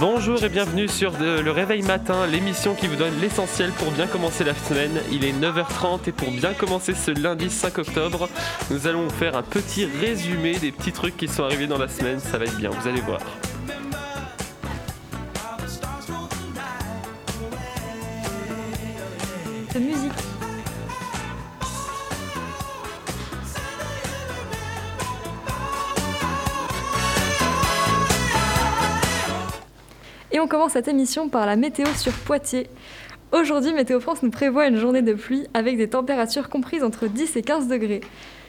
Bonjour et bienvenue sur Le Réveil Matin, l'émission qui vous donne l'essentiel pour bien commencer la semaine. Il est 9h30 et pour bien commencer ce lundi 5 octobre, nous allons vous faire un petit résumé des petits trucs qui sont arrivés dans la semaine. Ça va être bien, vous allez voir. musique. On commence cette émission par la météo sur Poitiers. Aujourd'hui, Météo France nous prévoit une journée de pluie avec des températures comprises entre 10 et 15 degrés.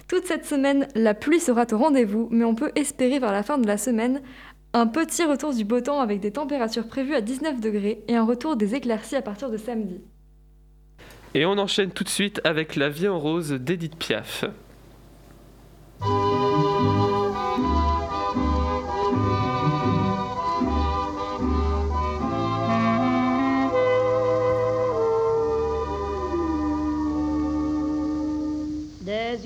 Toute cette semaine, la pluie sera au rendez-vous, mais on peut espérer vers la fin de la semaine un petit retour du beau temps avec des températures prévues à 19 degrés et un retour des éclaircies à partir de samedi. Et on enchaîne tout de suite avec La vie en rose d'Edith Piaf.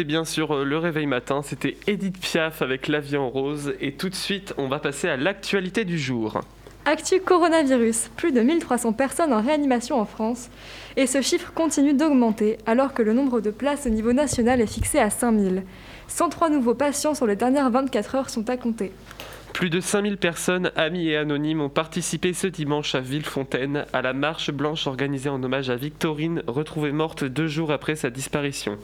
Et on était bien sur euh, le réveil matin, c'était Edith Piaf avec La vie en rose. Et tout de suite, on va passer à l'actualité du jour. Actu coronavirus, plus de 1300 personnes en réanimation en France. Et ce chiffre continue d'augmenter alors que le nombre de places au niveau national est fixé à 5000. 103 nouveaux patients sur les dernières 24 heures sont à compter. Plus de 5000 personnes, amis et anonymes, ont participé ce dimanche à Villefontaine à la marche blanche organisée en hommage à Victorine, retrouvée morte deux jours après sa disparition.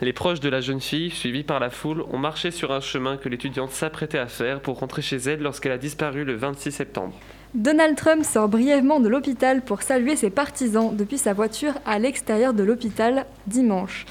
Les proches de la jeune fille, suivis par la foule, ont marché sur un chemin que l'étudiante s'apprêtait à faire pour rentrer chez elle lorsqu'elle a disparu le 26 septembre. Donald Trump sort brièvement de l'hôpital pour saluer ses partisans depuis sa voiture à l'extérieur de l'hôpital dimanche.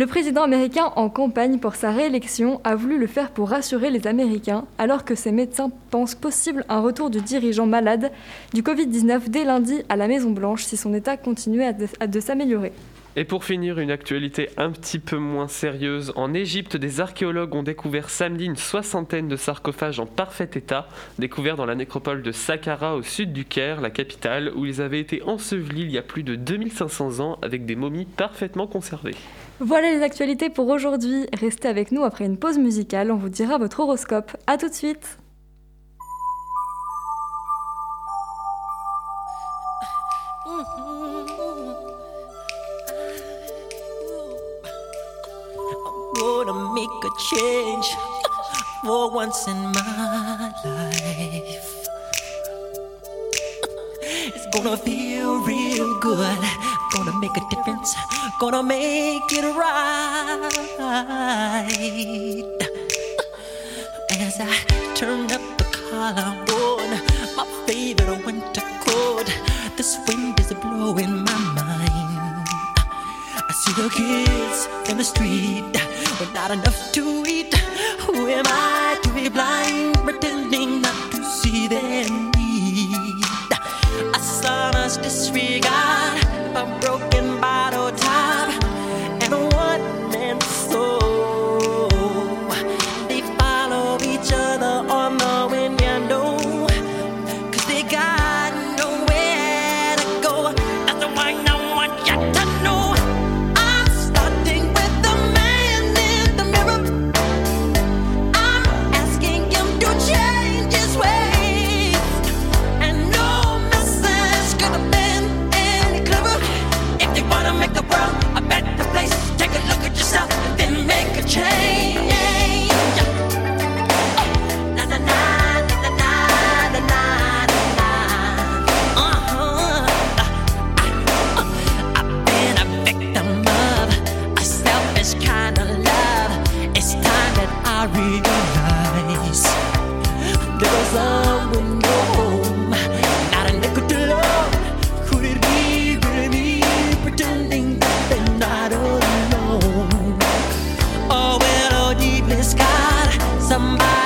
Le président américain en campagne pour sa réélection a voulu le faire pour rassurer les Américains, alors que ses médecins pensent possible un retour du dirigeant malade du Covid-19 dès lundi à la Maison-Blanche si son état continuait à de, s'améliorer. Et pour finir, une actualité un petit peu moins sérieuse. En Égypte, des archéologues ont découvert samedi une soixantaine de sarcophages en parfait état, découverts dans la nécropole de Saqqara au sud du Caire, la capitale, où ils avaient été ensevelis il y a plus de 2500 ans avec des momies parfaitement conservées. Voilà les actualités pour aujourd'hui. Restez avec nous après une pause musicale, on vous dira votre horoscope. A tout de suite for once in my life? It's gonna feel real good. Gonna make a difference. Gonna make it right. As I turn up the collar on my favorite winter coat, this wind is blowing my mind. I see the kids in the street with not enough to eat. somebody.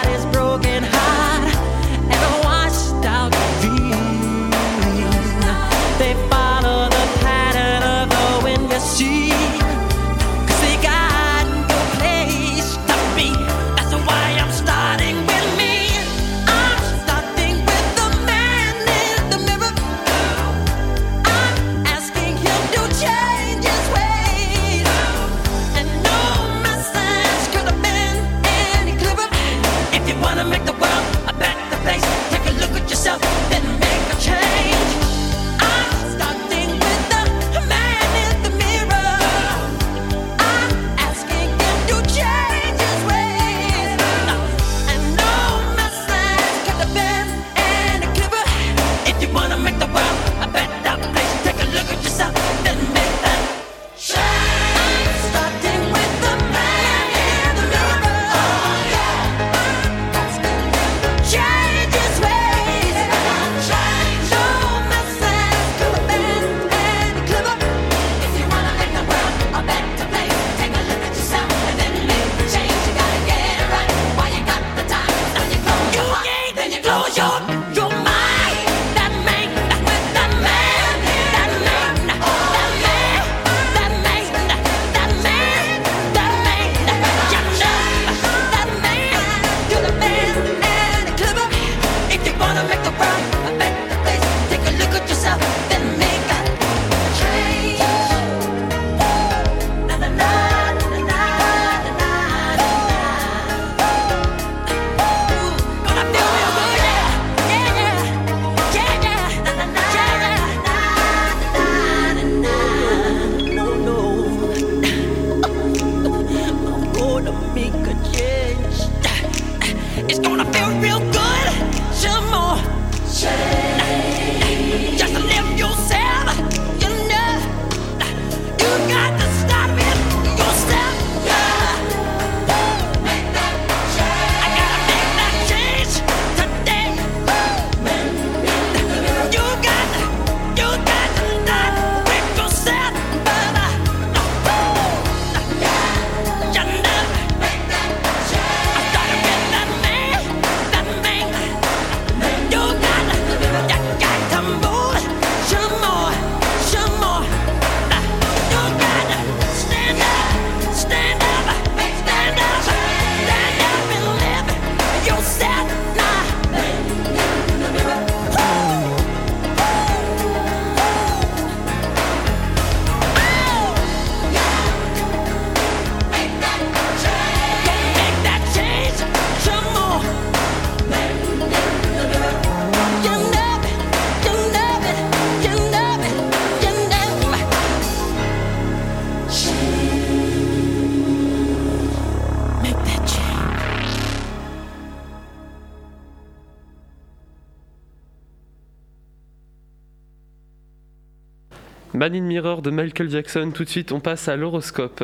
Man Mirror de Michael Jackson. Tout de suite, on passe à l'horoscope.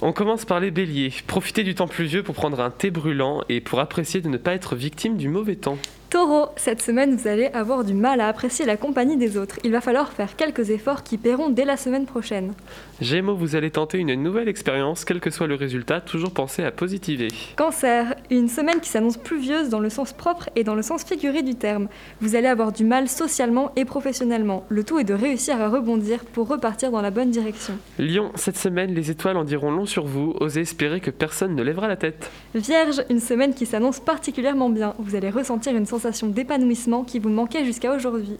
On commence par les béliers. Profitez du temps pluvieux pour prendre un thé brûlant et pour apprécier de ne pas être victime du mauvais temps. Taureau, cette semaine, vous allez avoir du mal à apprécier la compagnie des autres. Il va falloir faire quelques efforts qui paieront dès la semaine prochaine. Gémeaux, vous allez tenter une nouvelle expérience, quel que soit le résultat, toujours pensez à positiver. Cancer, une semaine qui s'annonce pluvieuse dans le sens propre et dans le sens figuré du terme. Vous allez avoir du mal socialement et professionnellement. Le tout est de réussir à rebondir pour repartir dans la bonne direction. Lion, cette semaine, les étoiles en diront long sur vous, osez espérer que personne ne lèvera la tête. Vierge, une semaine qui s'annonce particulièrement bien. Vous allez ressentir une sensation d'épanouissement qui vous manquait jusqu'à aujourd'hui.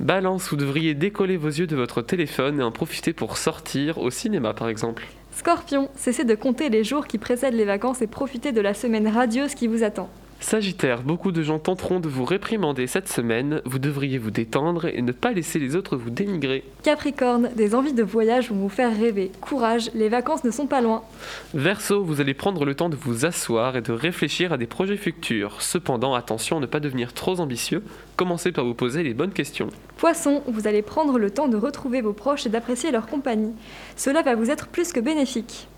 Balance, vous devriez décoller vos yeux de votre téléphone et en profiter pour sortir au cinéma par exemple. Scorpion, cessez de compter les jours qui précèdent les vacances et profitez de la semaine radieuse qui vous attend. Sagittaire, beaucoup de gens tenteront de vous réprimander cette semaine, vous devriez vous détendre et ne pas laisser les autres vous dénigrer. Capricorne, des envies de voyage vont vous faire rêver. Courage, les vacances ne sont pas loin. Verseau, vous allez prendre le temps de vous asseoir et de réfléchir à des projets futurs. Cependant, attention à ne pas devenir trop ambitieux, commencez par vous poser les bonnes questions. Poisson, vous allez prendre le temps de retrouver vos proches et d'apprécier leur compagnie. Cela va vous être plus que bénéfique.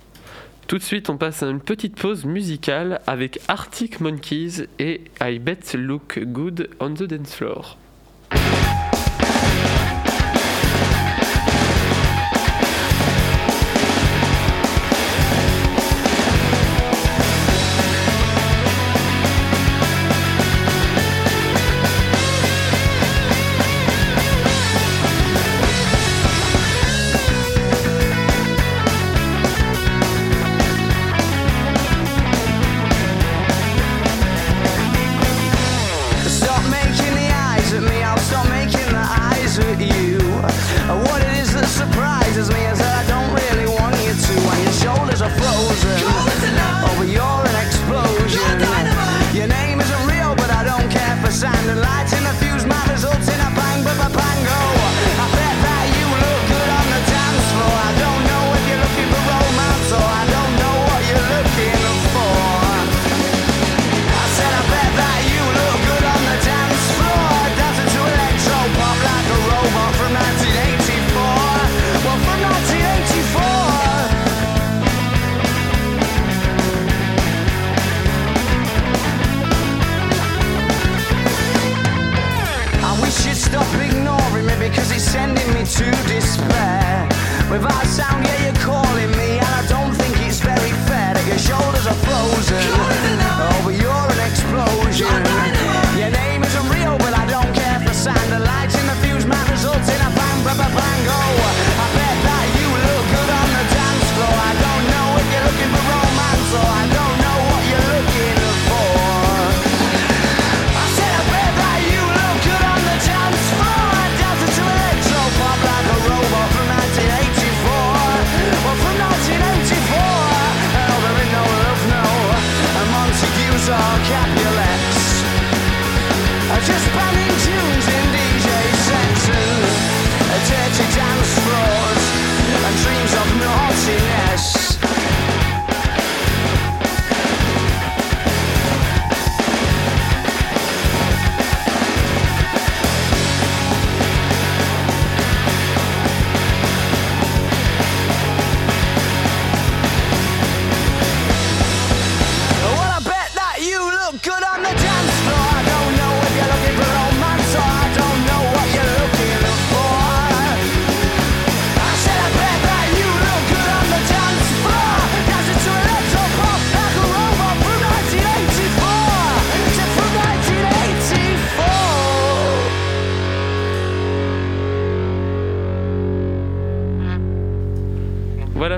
Tout de suite, on passe à une petite pause musicale avec Arctic Monkeys et I Bet Look Good on the Dance Floor. Because it's sending me to despair. Without sound, yeah, you're calling me, and I don't think it's very fair that your shoulders are frozen. Oh, but you're an explosion.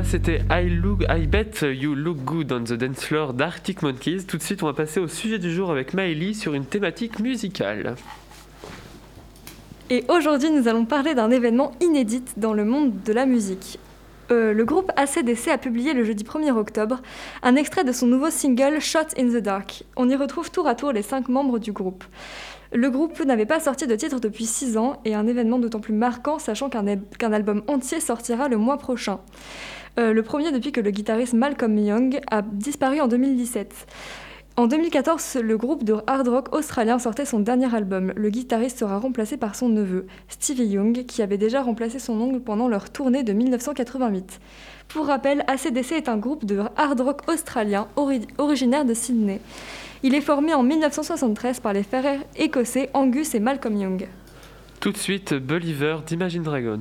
C'était I, look, I Bet You Look Good on the Dance Floor d'Arctic Monkeys. Tout de suite, on va passer au sujet du jour avec Maëlie sur une thématique musicale. Et aujourd'hui, nous allons parler d'un événement inédit dans le monde de la musique. Euh, le groupe ACDC a publié le jeudi 1er octobre un extrait de son nouveau single Shot in the Dark. On y retrouve tour à tour les cinq membres du groupe. Le groupe n'avait pas sorti de titre depuis 6 ans et un événement d'autant plus marquant sachant qu'un album entier sortira le mois prochain. Euh, le premier depuis que le guitariste Malcolm Young a disparu en 2017. En 2014, le groupe de hard rock australien sortait son dernier album. Le guitariste sera remplacé par son neveu, Stevie Young, qui avait déjà remplacé son oncle pendant leur tournée de 1988. Pour rappel, ACDC est un groupe de hard rock australien ori- originaire de Sydney. Il est formé en 1973 par les frères écossais Angus et Malcolm Young. Tout de suite, Believer d'Imagine Dragons.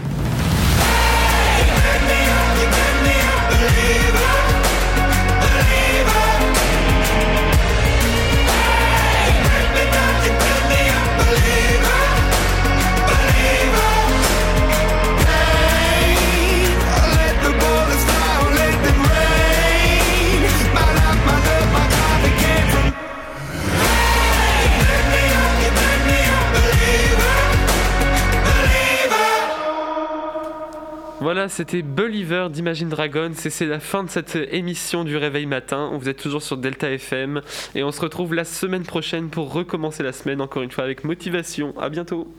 C'était Believer d'Imagine Dragons et c'est la fin de cette émission du Réveil Matin. Vous êtes toujours sur Delta FM et on se retrouve la semaine prochaine pour recommencer la semaine encore une fois avec motivation. À bientôt.